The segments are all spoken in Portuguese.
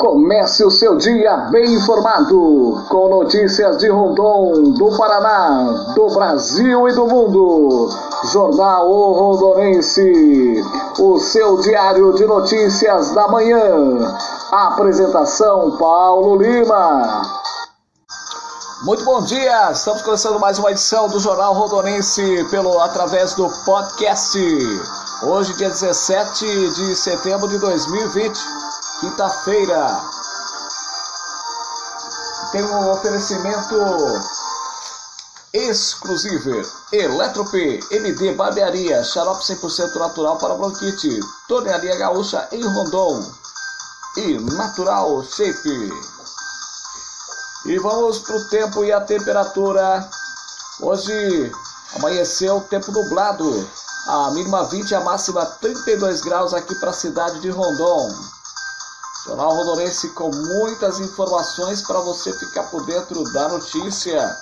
Comece o seu dia bem informado, com notícias de Rondon, do Paraná, do Brasil e do mundo. Jornal O Rondonense, o seu diário de notícias da manhã. Apresentação Paulo Lima. Muito bom dia, estamos começando mais uma edição do Jornal Rondonense pelo através do podcast. Hoje, dia 17 de setembro de 2020 quinta-feira. Tem um oferecimento exclusivo. Eletrop, MD Barbearia, xarope 100% natural para bronquite. Tornearia Gaúcha em Rondon. E Natural Shape. E vamos para o tempo e a temperatura. Hoje amanheceu tempo nublado. A mínima 20 e a máxima 32 graus aqui para a cidade de Rondon. Jornal Rondonense com muitas informações para você ficar por dentro da notícia.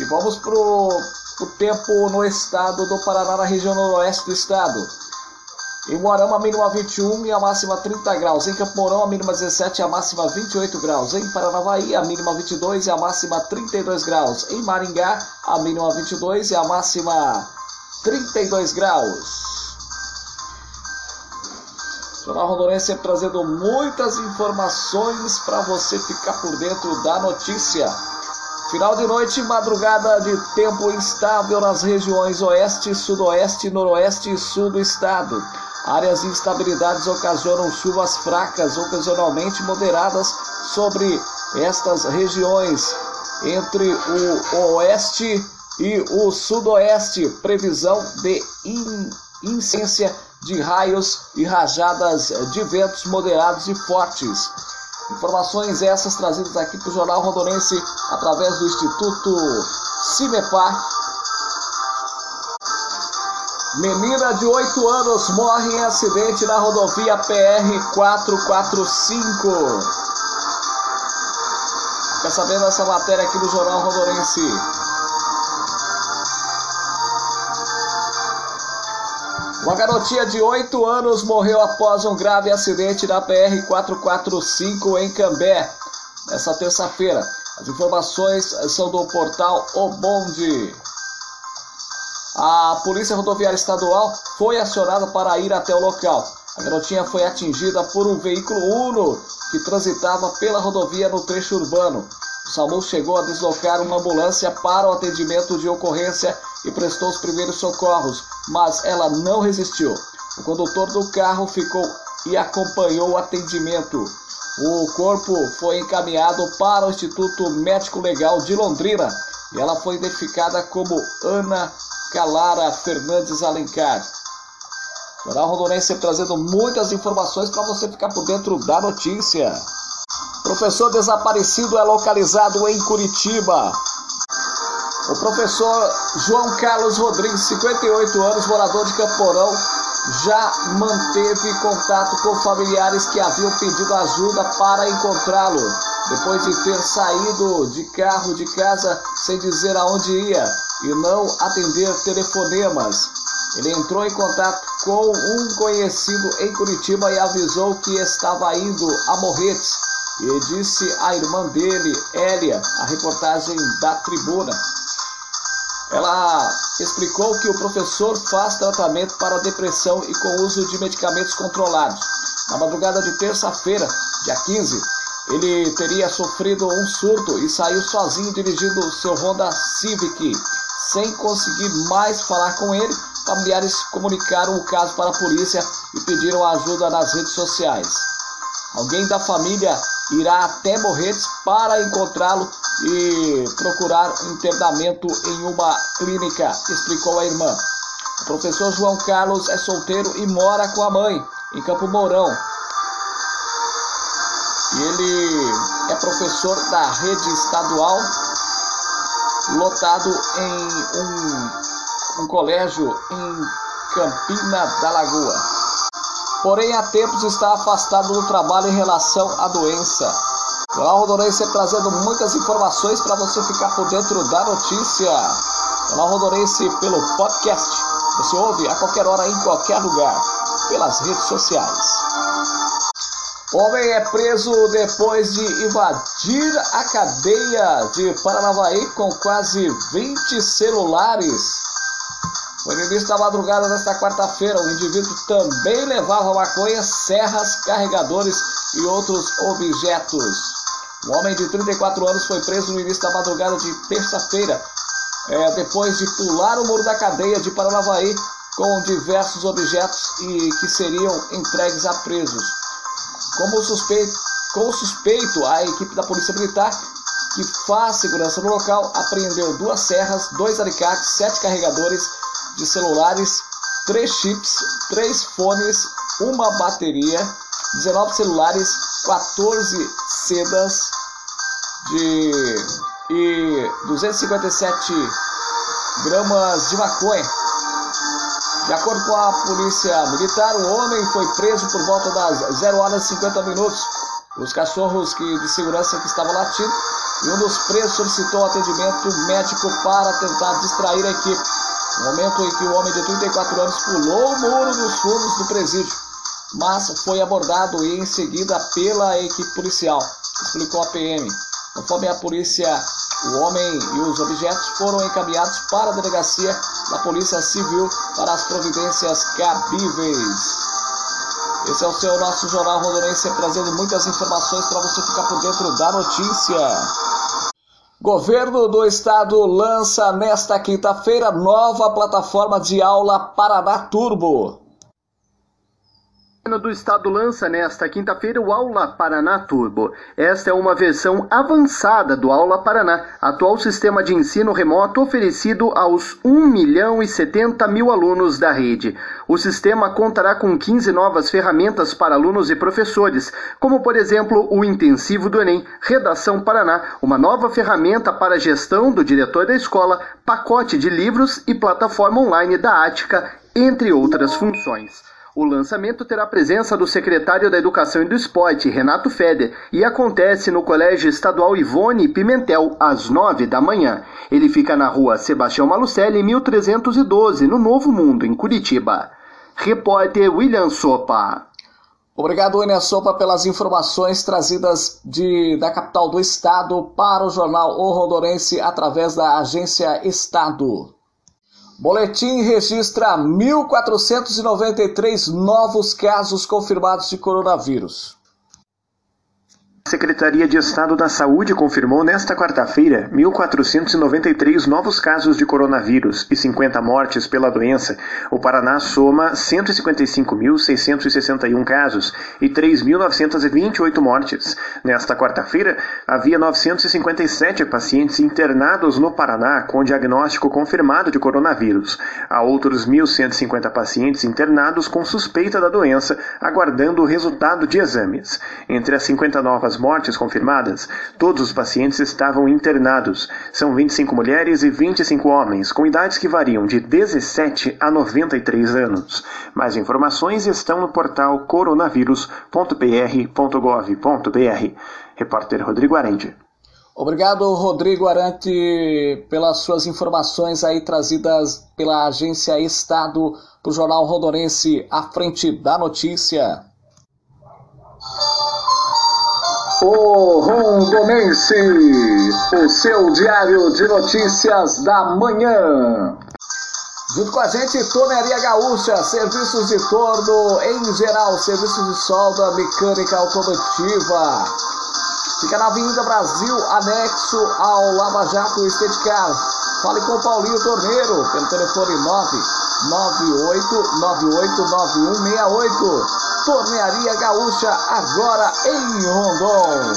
E vamos para o tempo no estado do Paraná, na região noroeste do estado. Em Moarama, a mínima 21 e a máxima 30 graus. Em Campo Mourão, a mínima 17 e a máxima 28 graus. Em Paranavaí, a mínima 22 e a máxima 32 graus. Em Maringá, a mínima 22 e a máxima 32 graus. Jornal Rondonense sempre trazendo muitas informações para você ficar por dentro da notícia. Final de noite, madrugada de tempo instável nas regiões oeste, sudoeste, noroeste e sul do estado. Áreas de instabilidades ocasionam chuvas fracas, ocasionalmente moderadas, sobre estas regiões. Entre o oeste e o sudoeste, previsão de incência de raios e rajadas de ventos moderados e fortes. Informações essas trazidas aqui para o Jornal Rondonense através do Instituto Cimepar. Menina de 8 anos morre em acidente na rodovia PR 445. Quer saber dessa matéria aqui do Jornal Rondonense? Uma garotinha de 8 anos morreu após um grave acidente na PR-445 em Cambé, nessa terça-feira. As informações são do portal O Bonde. A Polícia Rodoviária Estadual foi acionada para ir até o local. A garotinha foi atingida por um veículo Uno que transitava pela rodovia no trecho urbano. O SAMU chegou a deslocar uma ambulância para o atendimento de ocorrência e prestou os primeiros socorros, mas ela não resistiu. O condutor do carro ficou e acompanhou o atendimento. O corpo foi encaminhado para o Instituto Médico Legal de Londrina e ela foi identificada como Ana Calara Fernandes Alencar. Jornal Rondonense trazendo muitas informações para você ficar por dentro da notícia. Professor desaparecido é localizado em Curitiba. O professor João Carlos Rodrigues, 58 anos, morador de Camporão, já manteve contato com familiares que haviam pedido ajuda para encontrá-lo, depois de ter saído de carro de casa sem dizer aonde ia e não atender telefonemas. Ele entrou em contato com um conhecido em Curitiba e avisou que estava indo a Morretes e disse à irmã dele, Elia, a reportagem da tribuna. Ela explicou que o professor faz tratamento para depressão e com uso de medicamentos controlados. Na madrugada de terça-feira, dia 15, ele teria sofrido um surto e saiu sozinho dirigindo seu Honda Civic. Sem conseguir mais falar com ele, familiares comunicaram o caso para a polícia e pediram ajuda nas redes sociais. Alguém da família irá até Morretes para encontrá-lo e procurar internamento em uma clínica, explicou a irmã. O professor João Carlos é solteiro e mora com a mãe em Campo Mourão. Ele é professor da rede estadual, lotado em um, um colégio em Campina da Lagoa porém há tempos está afastado do trabalho em relação à doença. O Jornal Rondonense trazendo muitas informações para você ficar por dentro da notícia. O Jornal Rondonense pelo podcast. Você ouve a qualquer hora, em qualquer lugar, pelas redes sociais. Homem é preso depois de invadir a cadeia de Paranavaí com quase 20 celulares. Foi no início da madrugada desta quarta-feira. O indivíduo também levava maconha, serras, carregadores e outros objetos. Um homem de 34 anos foi preso no início da madrugada de terça-feira, é, depois de pular o muro da cadeia de Paranavaí com diversos objetos e que seriam entregues a presos. Como suspeito, com suspeito, a equipe da Polícia Militar, que faz segurança no local, apreendeu duas serras, dois alicates, sete carregadores de celulares, três chips, três fones, uma bateria, 19 celulares, 14 sedas de e 257 gramas de maconha. De acordo com a polícia militar, o homem foi preso por volta das 0 horas e 50 minutos. Os cachorros que, de segurança que estavam latindo e um dos presos solicitou atendimento médico para tentar distrair a equipe. No momento em que o homem de 34 anos pulou o muro dos fundos do presídio, mas foi abordado e em seguida pela equipe policial, explicou a PM. Conforme a polícia, o homem e os objetos foram encaminhados para a delegacia da Polícia Civil para as providências cabíveis. Esse é o seu nosso Jornal Rondonense trazendo muitas informações para você ficar por dentro da notícia. Governo do Estado lança nesta quinta-feira nova plataforma de aula Paraná Turbo. Governo do estado lança nesta quinta-feira o Aula Paraná Turbo. Esta é uma versão avançada do Aula Paraná, atual sistema de ensino remoto oferecido aos 1 milhão e 70 mil alunos da rede. O sistema contará com 15 novas ferramentas para alunos e professores, como por exemplo o intensivo do Enem, Redação Paraná, uma nova ferramenta para gestão do diretor da escola, pacote de livros e plataforma online da Ática, entre outras funções. O lançamento terá a presença do secretário da Educação e do Esporte, Renato Feder, e acontece no Colégio Estadual Ivone Pimentel, às nove da manhã. Ele fica na rua Sebastião Malucelli, 1312, no Novo Mundo, em Curitiba. Repórter William Sopa. Obrigado, William Sopa, pelas informações trazidas de, da capital do estado para o jornal O Rondorense através da agência Estado. Boletim registra 1.493 novos casos confirmados de coronavírus. Secretaria de Estado da Saúde confirmou nesta quarta-feira 1.493 novos casos de coronavírus e 50 mortes pela doença. O Paraná soma 155.661 casos e 3.928 mortes. Nesta quarta-feira, havia 957 pacientes internados no Paraná com diagnóstico confirmado de coronavírus. Há outros 1.150 pacientes internados com suspeita da doença, aguardando o resultado de exames. Entre as 50 novas mortes confirmadas, todos os pacientes estavam internados. São 25 mulheres e 25 homens, com idades que variam de 17 a 93 anos. Mais informações estão no portal coronavírus.pr.gov.br. Repórter Rodrigo Arende. Obrigado, Rodrigo Arante, pelas suas informações aí trazidas pela agência Estado para o Jornal Rondonense à frente da notícia. O Rondonense, o seu diário de notícias da manhã. Junto com a gente, Tornearia Gaúcha, serviços de torno em geral, serviços de solda, mecânica automotiva. Fica na Avenida Brasil, anexo ao Lava Jato Estate Car. Fale com o Paulinho Torneiro pelo telefone 998989168. Tornearia Gaúcha, agora em Rondon.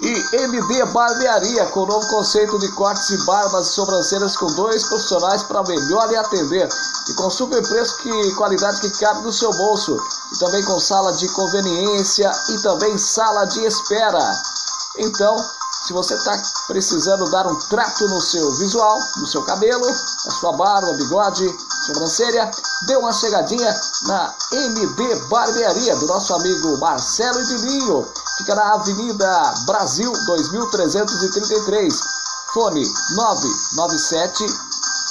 E MD Barbearia, com o novo conceito de cortes de barbas e sobrancelhas com dois profissionais para melhor lhe atender. E com super preço e qualidade que cabe no seu bolso. E também com sala de conveniência e também sala de espera. Então, se você está precisando dar um trato no seu visual, no seu cabelo, na sua barba, bigode, sobrancelha, dê uma chegadinha na MD Barbearia do nosso amigo Marcelo Edilinho. Fica na Avenida Brasil 2333. Fone 997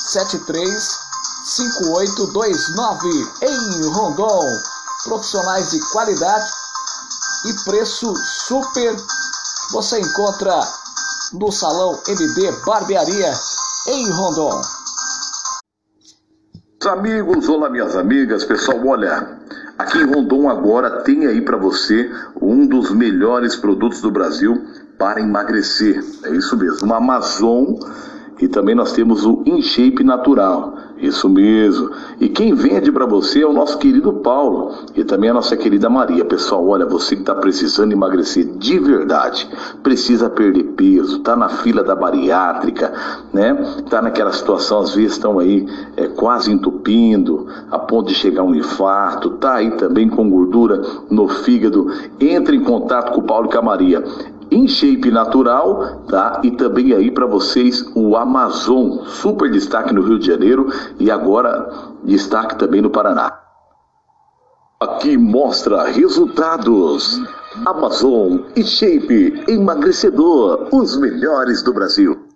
73 5829 em Rondon. profissionais de qualidade e preço super. Você encontra no Salão MB Barbearia em Rondon. Amigos, olá minhas amigas, pessoal, olha, aqui em Rondon agora tem aí para você um dos melhores produtos do Brasil para emagrecer. É isso mesmo, uma Amazon e também nós temos o InShape Natural. Isso mesmo. E quem vende para você é o nosso querido Paulo e também a nossa querida Maria. Pessoal, olha, você que está precisando emagrecer de verdade, precisa perder peso, está na fila da bariátrica, né? Está naquela situação, às vezes estão aí é, quase entupindo, a ponto de chegar um infarto, tá aí também com gordura no fígado. Entre em contato com o Paulo e com a Maria em shape natural, tá? E também aí para vocês o Amazon, super destaque no Rio de Janeiro e agora destaque também no Paraná. Aqui mostra resultados. Amazon e Shape emagrecedor, os melhores do Brasil.